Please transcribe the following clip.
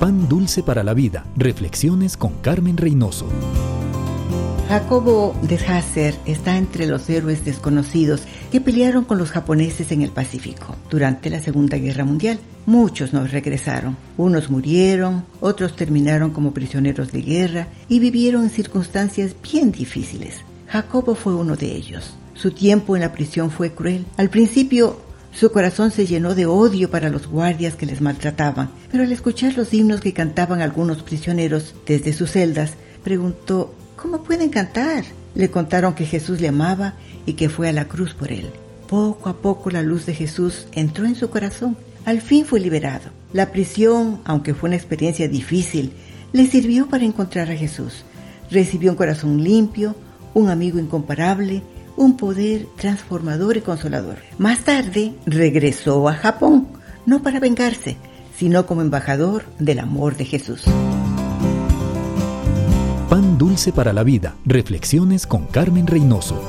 Pan dulce para la vida. Reflexiones con Carmen Reynoso. Jacobo de Hasser está entre los héroes desconocidos que pelearon con los japoneses en el Pacífico durante la Segunda Guerra Mundial. Muchos no regresaron. Unos murieron, otros terminaron como prisioneros de guerra y vivieron en circunstancias bien difíciles. Jacobo fue uno de ellos. Su tiempo en la prisión fue cruel. Al principio su corazón se llenó de odio para los guardias que les maltrataban, pero al escuchar los himnos que cantaban algunos prisioneros desde sus celdas, preguntó ¿Cómo pueden cantar? Le contaron que Jesús le amaba y que fue a la cruz por él. Poco a poco la luz de Jesús entró en su corazón. Al fin fue liberado. La prisión, aunque fue una experiencia difícil, le sirvió para encontrar a Jesús. Recibió un corazón limpio, un amigo incomparable, un poder transformador y consolador. Más tarde regresó a Japón, no para vengarse, sino como embajador del amor de Jesús. Pan dulce para la vida. Reflexiones con Carmen Reynoso.